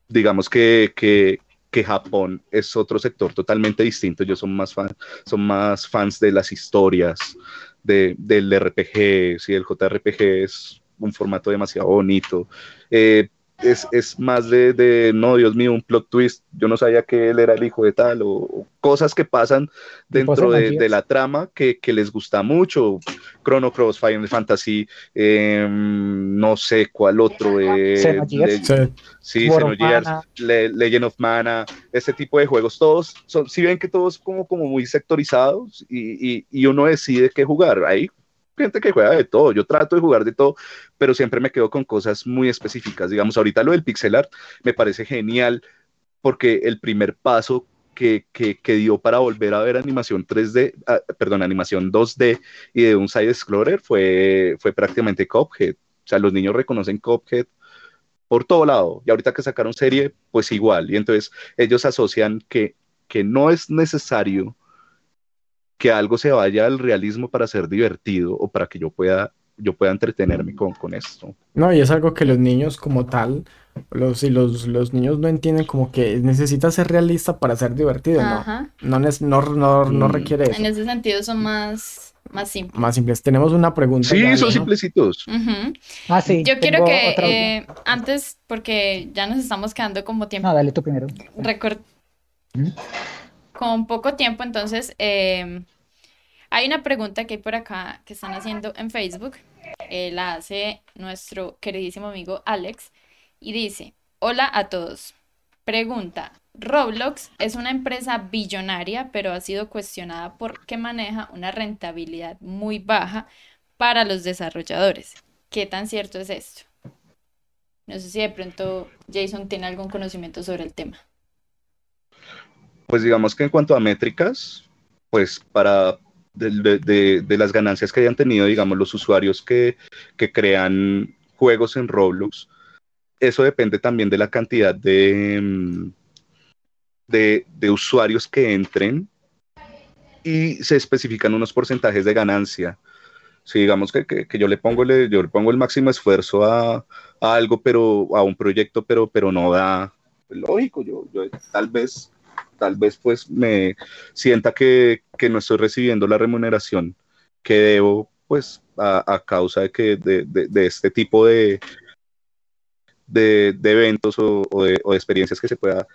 digamos que, que, que, Japón es otro sector totalmente distinto, ellos son más, fan, son más fans de las historias, de, del RPG, ¿sí? El JRPG es un formato demasiado bonito. Eh, es, es más de, de, no, Dios mío, un plot twist, yo no sabía que él era el hijo de tal, o, o cosas que pasan dentro de, de, la trama que, que, les gusta mucho. Chrono Cross, Final Fantasy, eh, no sé cuál otro. Eh, de, sí, Xenogears, Le, Legend of Mana, este tipo de juegos, todos, son, si ven que todos como, como muy sectorizados y, y, y uno decide qué jugar, ahí gente que juega de todo, yo trato de jugar de todo, pero siempre me quedo con cosas muy específicas. Digamos, ahorita lo del pixel art me parece genial porque el primer paso que, que, que dio para volver a ver animación 3D, ah, perdón, animación 2D y de un side explorer fue, fue prácticamente Cuphead. O sea, los niños reconocen Cuphead por todo lado. Y ahorita que sacaron serie, pues igual. Y entonces ellos asocian que, que no es necesario que algo se vaya al realismo para ser divertido o para que yo pueda, yo pueda entretenerme con, con esto. No, y es algo que los niños como tal, los, y los, los niños no entienden como que necesita ser realista para ser divertido, Ajá. ¿no? No, no, no, no mm. requiere eso. En ese sentido son más, más simples. Más simples. Tenemos una pregunta. Sí, ya, son ¿no? simplecitos. Uh -huh. Ah, sí. Yo quiero que eh, antes, porque ya nos estamos quedando como tiempo. No, dale tú primero. Record... ¿Mm? Con poco tiempo, entonces, eh, hay una pregunta que hay por acá que están haciendo en Facebook. Eh, la hace nuestro queridísimo amigo Alex y dice, hola a todos. Pregunta, Roblox es una empresa billonaria, pero ha sido cuestionada porque maneja una rentabilidad muy baja para los desarrolladores. ¿Qué tan cierto es esto? No sé si de pronto Jason tiene algún conocimiento sobre el tema. Pues digamos que en cuanto a métricas, pues para de, las ganancias que hayan tenido, digamos, los usuarios que, crean juegos en Roblox. Eso depende también de la cantidad de, mm, usuarios que entren y se especifican unos porcentajes de ganancia. Si digamos que, yo, le pongo, yo le pongo el máximo esfuerzo a, a, algo, pero a un proyecto, pero, pero no da, lógico, yo, yo tal vez tal vez pues me sienta que, que no estoy recibiendo la remuneración que debo pues a, a causa de que de, de, este tipo de, de, eventos o, o, de, experiencias que se pueda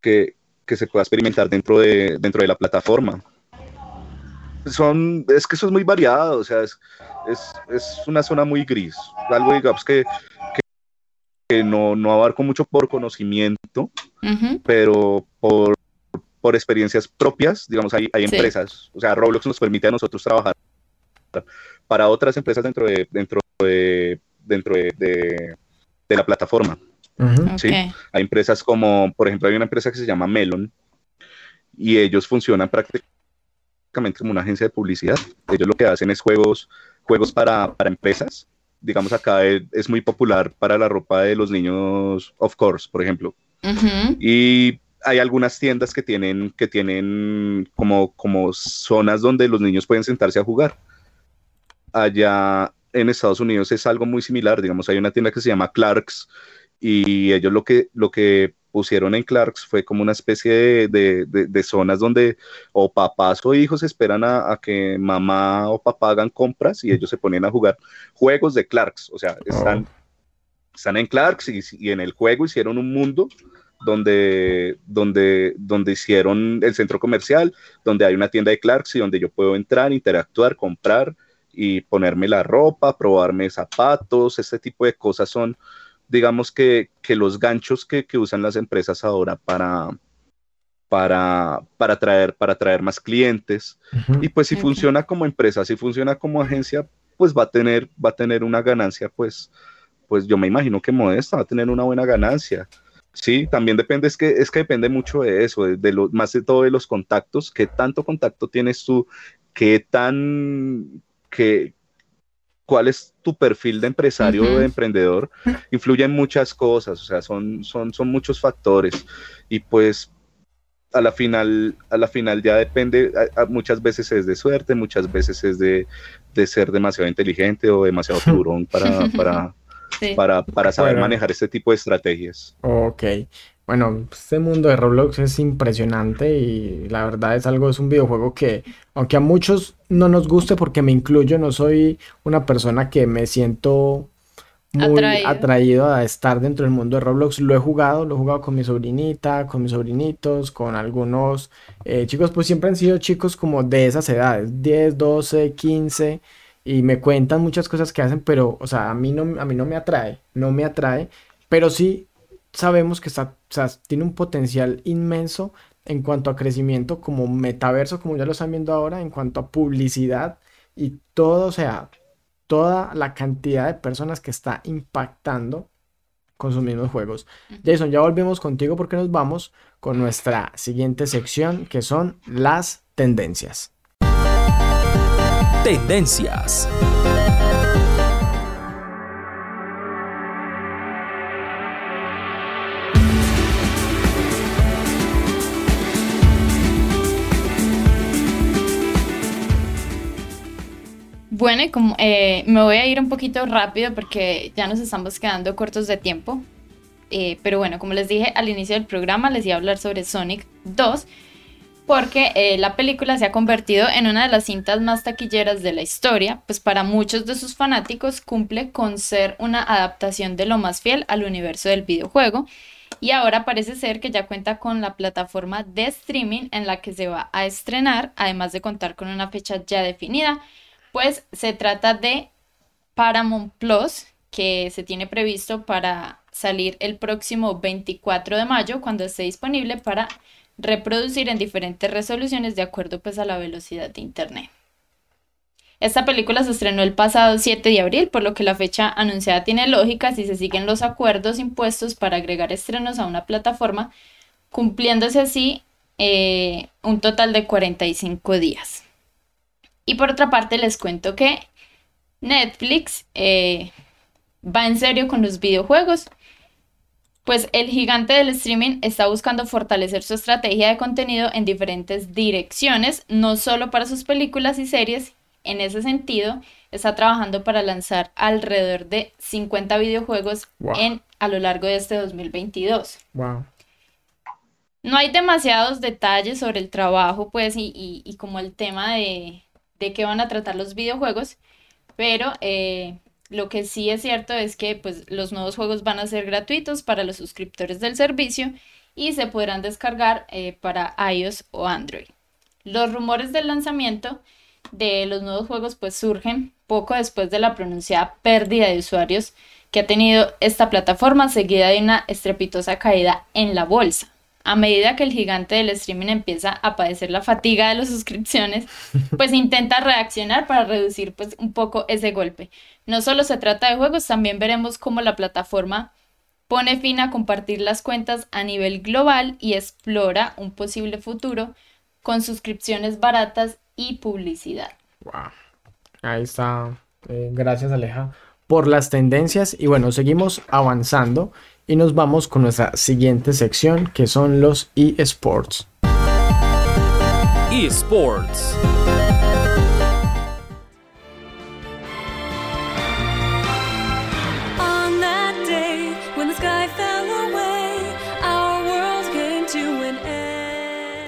que, que se pueda experimentar dentro de, dentro de la plataforma. Son, es que eso es muy variado, o sea, es, es, es una zona muy gris, algo digamos que, que no, no abarco mucho por conocimiento, uh -huh. pero por, por, experiencias propias, digamos, hay, hay empresas, sí. o sea, Roblox nos permite a nosotros trabajar para otras empresas dentro de, dentro de, dentro de, de, de la plataforma. Uh -huh. ¿sí? Okay. Hay empresas como, por ejemplo, hay una empresa que se llama Melon y ellos funcionan prácticamente como una agencia de publicidad. Ellos lo que hacen es juegos, juegos para, para empresas digamos acá es, muy popular para la ropa de los niños, of course, por ejemplo. Uh -huh. Y hay algunas tiendas que tienen, que tienen como, como zonas donde los niños pueden sentarse a jugar. Allá en Estados Unidos es algo muy similar, digamos, hay una tienda que se llama Clarks y ellos lo que, lo que pusieron en Clarks fue como una especie de, de, de, de zonas donde o papás o hijos esperan a, a, que mamá o papá hagan compras y ellos se ponen a jugar juegos de Clarks, o sea, están, oh. están en Clarks y, y, en el juego hicieron un mundo donde, donde, donde hicieron el centro comercial, donde hay una tienda de Clarks y donde yo puedo entrar, interactuar, comprar y ponerme la ropa, probarme zapatos, este tipo de cosas son, digamos que, los ganchos que, usan las empresas ahora para, para, para, traer, para traer más clientes. Y pues si funciona como empresa, si funciona como agencia, pues va a tener, va a tener una ganancia, pues, pues yo me imagino que modesta, va a tener una buena ganancia. Sí, también depende, es que, es que depende mucho de eso, de, lo, más de todo de los contactos, qué tanto contacto tienes tú, qué tan, qué, cuál es tu perfil de empresario o de emprendedor, influyen muchas cosas, o sea, son, son, son muchos factores y pues a la final, a la final ya depende, muchas veces es de suerte, muchas veces es de, ser demasiado inteligente o demasiado turón para, para, para, para saber manejar este tipo de estrategias. Ok. Bueno, este mundo de Roblox es impresionante y la verdad es algo, es un videojuego que, aunque a muchos no nos guste porque me incluyo, no soy una persona que me siento muy atraído. a estar dentro del mundo de Roblox. Lo he jugado, lo he jugado con mi sobrinita, con mis sobrinitos, con algunos eh, chicos, pues siempre han sido chicos como de esas edades, 10, 12, 15 y me cuentan muchas cosas que hacen, pero, o sea, a mí no, a mí no me atrae, no me atrae, pero sí sabemos que está, tiene un potencial inmenso en cuanto a crecimiento como metaverso, como ya lo están viendo ahora, en cuanto a publicidad y todo, o sea, toda la cantidad de personas que está impactando con sus mismos juegos. Jason, ya volvemos contigo porque nos vamos con nuestra siguiente sección que son las tendencias. Tendencias. Bueno, como, eh, me voy a ir un poquito rápido porque ya nos estamos quedando cortos de tiempo. Eh, pero bueno, como les dije al inicio del programa, les iba a hablar sobre Sonic 2 porque eh, la película se ha convertido en una de las cintas más taquilleras de la historia, pues para muchos de sus fanáticos cumple con ser una adaptación de lo más fiel al universo del videojuego y ahora parece ser que ya cuenta con la plataforma de streaming en la que se va a estrenar, además de contar con una fecha ya definida, pues se trata de Paramount Plus, que se tiene previsto para salir el próximo 24 de mayo, cuando esté disponible para reproducir en diferentes resoluciones de acuerdo pues a la velocidad de internet. Esta película se estrenó el pasado 7 de abril, por lo que la fecha anunciada tiene lógica si se siguen los acuerdos impuestos para agregar estrenos a una plataforma, cumpliéndose así eh, un total de 45 días. Y por otra parte les cuento que Netflix eh, va en serio con los videojuegos pues el gigante del streaming está buscando fortalecer su estrategia de contenido en diferentes direcciones, no solo para sus películas y series. En ese sentido, está trabajando para lanzar alrededor de 50 videojuegos en, a lo largo de este 2022. Wow. No hay demasiados detalles sobre el trabajo, pues, y, como el tema de, de qué van a tratar los videojuegos, pero eh, lo que sí es cierto es que pues, los nuevos juegos van a ser gratuitos para los suscriptores del servicio y se podrán descargar eh, para iOS o Android. Los rumores del lanzamiento de los nuevos juegos pues surgen poco después de la pronunciada pérdida de usuarios que ha tenido esta plataforma seguida de una estrepitosa caída en la bolsa a medida que el gigante del streaming empieza a padecer la fatiga de las suscripciones, pues intenta reaccionar para reducir pues un poco ese golpe. No solo se trata de juegos, también veremos cómo la plataforma pone fin a compartir las cuentas a nivel global y explora un posible futuro con suscripciones baratas y publicidad. Wow. Ahí está. Eh, gracias Aleja por las tendencias y bueno, seguimos avanzando y nos vamos con nuestra siguiente sección que son los eSports. eSports.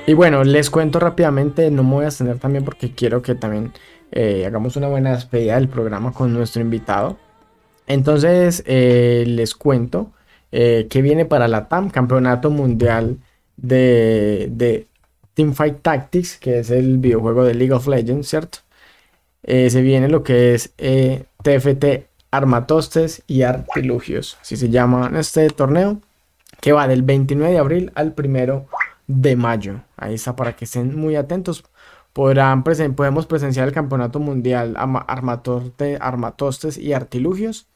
Y bueno, les cuento rápidamente, no me voy a extender también porque quiero que también eh, hagamos una buena despedida del programa con nuestro invitado. Entonces, eh, les cuento eh, que viene para la TAM, Campeonato Mundial de, de Teamfight Tactics, que es el videojuego de League of Legends, ¿cierto? Eh, se viene lo que es TFT eh, Armatostes y Artilugios, así se llama este torneo, que va del 29 de abril al 1 de mayo. Ahí está para que estén muy atentos. Podrán podemos presenciar el Campeonato Mundial Armatostes y Artilugios,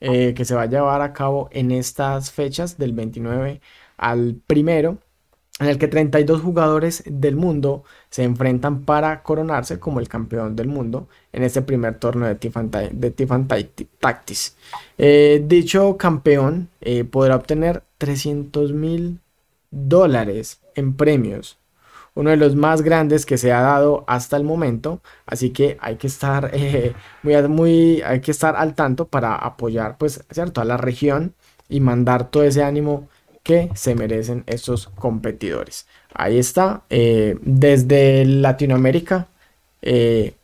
eh, que se va a llevar a cabo en estas fechas del 29 al 1 en el que 32 jugadores del mundo se enfrentan para coronarse como el campeón del mundo en este primer torneo de Tiffan, Tactics. Eh, dicho campeón eh, podrá obtener 300 mil dólares en premios, uno de los más grandes que se ha dado hasta el momento, así que hay que estar eh, muy, muy, hay que estar al tanto para apoyar, pues, cierto, a la región y mandar todo ese ánimo que se merecen estos competidores. Ahí está. Eh, desde Latinoamérica eh,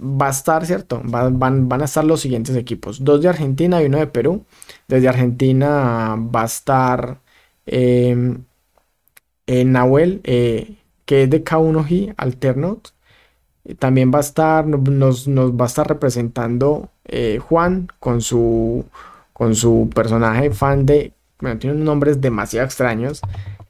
va a estar, ¿cierto? van, van, a estar los siguientes equipos. Dos de Argentina y uno de Perú. Desde Argentina va a estar Nahuel, que es de K1G Alternot. También va a estar, nos, nos va a estar representando Juan con su, con su personaje fan de bueno, tienen nombres demasiado extraños,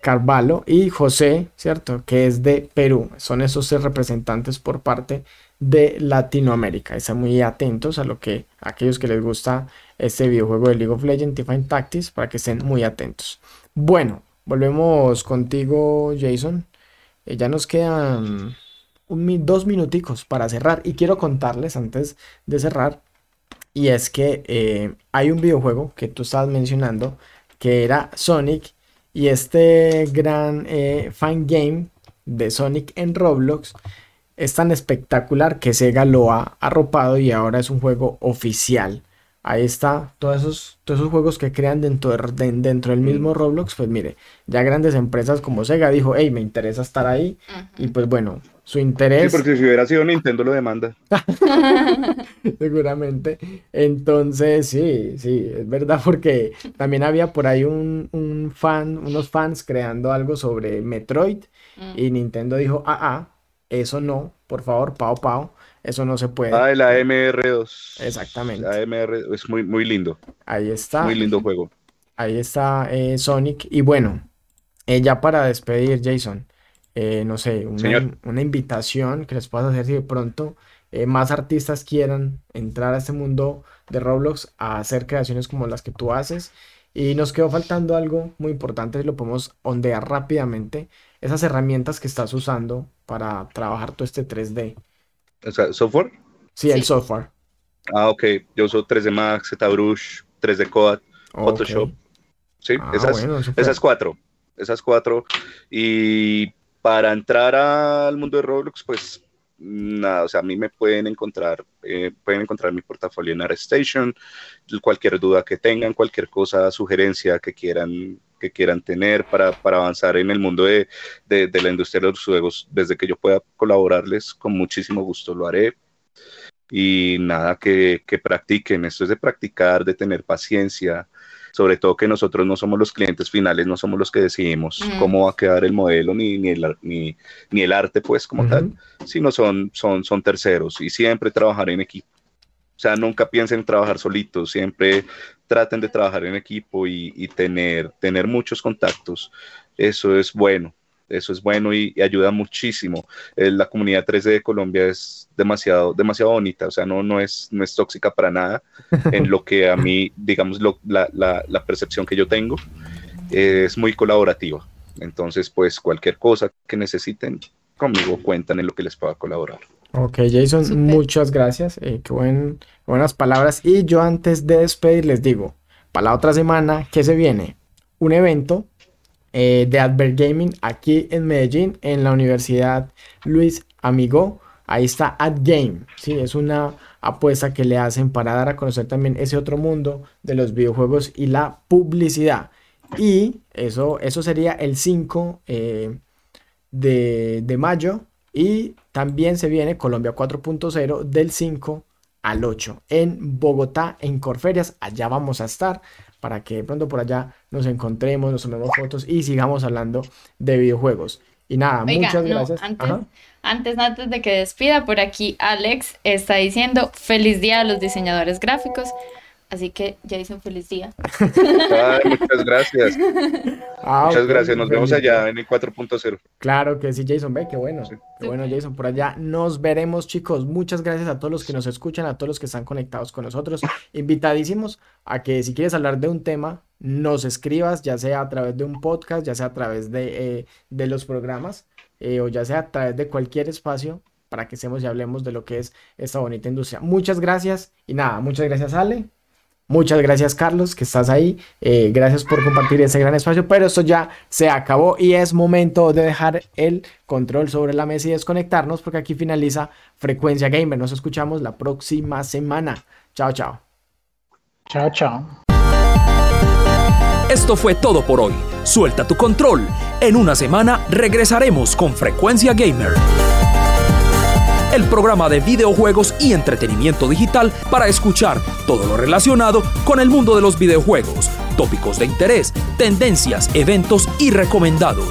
Carvalho y José, ¿cierto? Que es de Perú. Son esos representantes por parte de Latinoamérica. Están muy atentos a lo que aquellos que les gusta este videojuego de League of Legends, Define Tactics, para que estén muy atentos. Bueno, volvemos contigo, Jason. Eh, ya nos quedan dos minuticos para cerrar y quiero contarles antes de cerrar y es que eh, hay un videojuego que tú estabas mencionando que era Sonic y este gran eh, fan game de Sonic en Roblox es tan espectacular que Sega lo ha arropado y ahora es un juego oficial. Ahí está, todos esos, todos esos juegos que crean dentro, dentro del mismo Roblox, pues mire, ya grandes empresas como Sega dijo, hey, me interesa estar ahí. Y pues bueno, su interés. Sí, porque si hubiera sido Nintendo lo demanda. Seguramente. Entonces, sí, sí, es verdad, porque también había por ahí un, fan, unos fans creando algo sobre Metroid mm. y Nintendo dijo, ah, ah, eso no, por favor, pao, pao, eso no se puede. Ah, la MR2. Exactamente. La MR es muy, muy lindo. Ahí está. Muy lindo juego. Ahí está eh, Sonic. Y bueno, eh, ya para despedir, Jason. Eh, no sé, una, invitación que les puedas hacer si de pronto eh, más artistas quieran entrar a este mundo de Roblox a hacer creaciones como las que tú haces. Y nos quedó faltando algo muy importante, lo podemos ondear rápidamente, esas herramientas que estás usando para trabajar todo este 3D. O sea, ¿software? Sí, el software. Ah, ok. Yo uso 3D Max, ZBrush, 3D Code, Photoshop. Sí, ah, esas, esas cuatro. Esas cuatro. Y para entrar al mundo de Roblox, pues nada, o sea, a mí me pueden encontrar, eh, pueden encontrar mi portafolio en ArtStation, cualquier duda que tengan, cualquier cosa, sugerencia que quieran, que quieran tener para, para avanzar en el mundo de, de, la industria de los juegos, desde que yo pueda colaborarles, con muchísimo gusto lo haré. Y nada, que, que practiquen, esto es de practicar, de tener paciencia, sobre todo que nosotros no somos los clientes finales, no somos los que decidimos cómo va a quedar el modelo ni, ni, el, ni, ni el arte, pues, como tal, sino son, son, son terceros. Y siempre trabajar en equipo. O sea, nunca piensen en trabajar solitos, siempre traten de trabajar en equipo y, y tener, tener muchos contactos. Eso es bueno eso es bueno y, ayuda muchísimo. Eh, la comunidad 3D de Colombia es demasiado, demasiado bonita, o sea, no, no, es, no es tóxica para nada en lo que a mí, digamos, la, la, la, percepción que yo tengo es muy colaborativa. Entonces, pues cualquier cosa que necesiten, conmigo cuentan en lo que les pueda colaborar. Ok, Jason, muchas gracias. Eh, qué buen, buenas palabras. Y yo antes de despedir les digo, para la otra semana, ¿qué se viene? Un evento eh, de Advert Gaming aquí en Medellín, en la Universidad Luis Amigo. Ahí está AdGame, ¿sí? es una apuesta que le hacen para dar a conocer también ese otro mundo de los videojuegos y la publicidad. Y eso, eso sería el 5 eh, de, de mayo. Y también se viene Colombia 4.0 del 5 al 8 en Bogotá, en Corferias. Allá vamos a estar para que de pronto por allá nos encontremos, nos tomemos fotos y sigamos hablando de videojuegos. Y nada, muchas gracias. Antes, antes, antes de que despida, por aquí Alex está diciendo feliz día a los diseñadores gráficos. Así que Jason, feliz día. muchas gracias. Ah, muchas gracias. Nos vemos allá en el 4.0. Claro que sí, Jason. Ve, qué bueno. Qué bueno, Jason. Por allá nos veremos, chicos. Muchas gracias a todos los que nos escuchan, a todos los que están conectados con nosotros. Invitadísimos a que si quieres hablar de un tema, nos escribas, ya sea a través de un podcast, ya sea a través de, eh, los programas, eh, o ya sea a través de cualquier espacio para que estemos y hablemos de lo que es esta bonita industria. Muchas gracias y nada, muchas gracias Ale, Muchas gracias Carlos, que estás ahí. Eh, gracias por compartir ese gran espacio, pero esto ya se acabó y es momento de dejar el control sobre la mesa y desconectarnos porque aquí finaliza Frecuencia Gamer. Nos escuchamos la próxima semana. Chao, chao. Chao, chao. Esto fue todo por hoy. Suelta tu control. En una semana regresaremos con Frecuencia Gamer el programa de videojuegos y entretenimiento digital para escuchar todo lo relacionado con el mundo de los videojuegos, tópicos de interés, tendencias, eventos y recomendados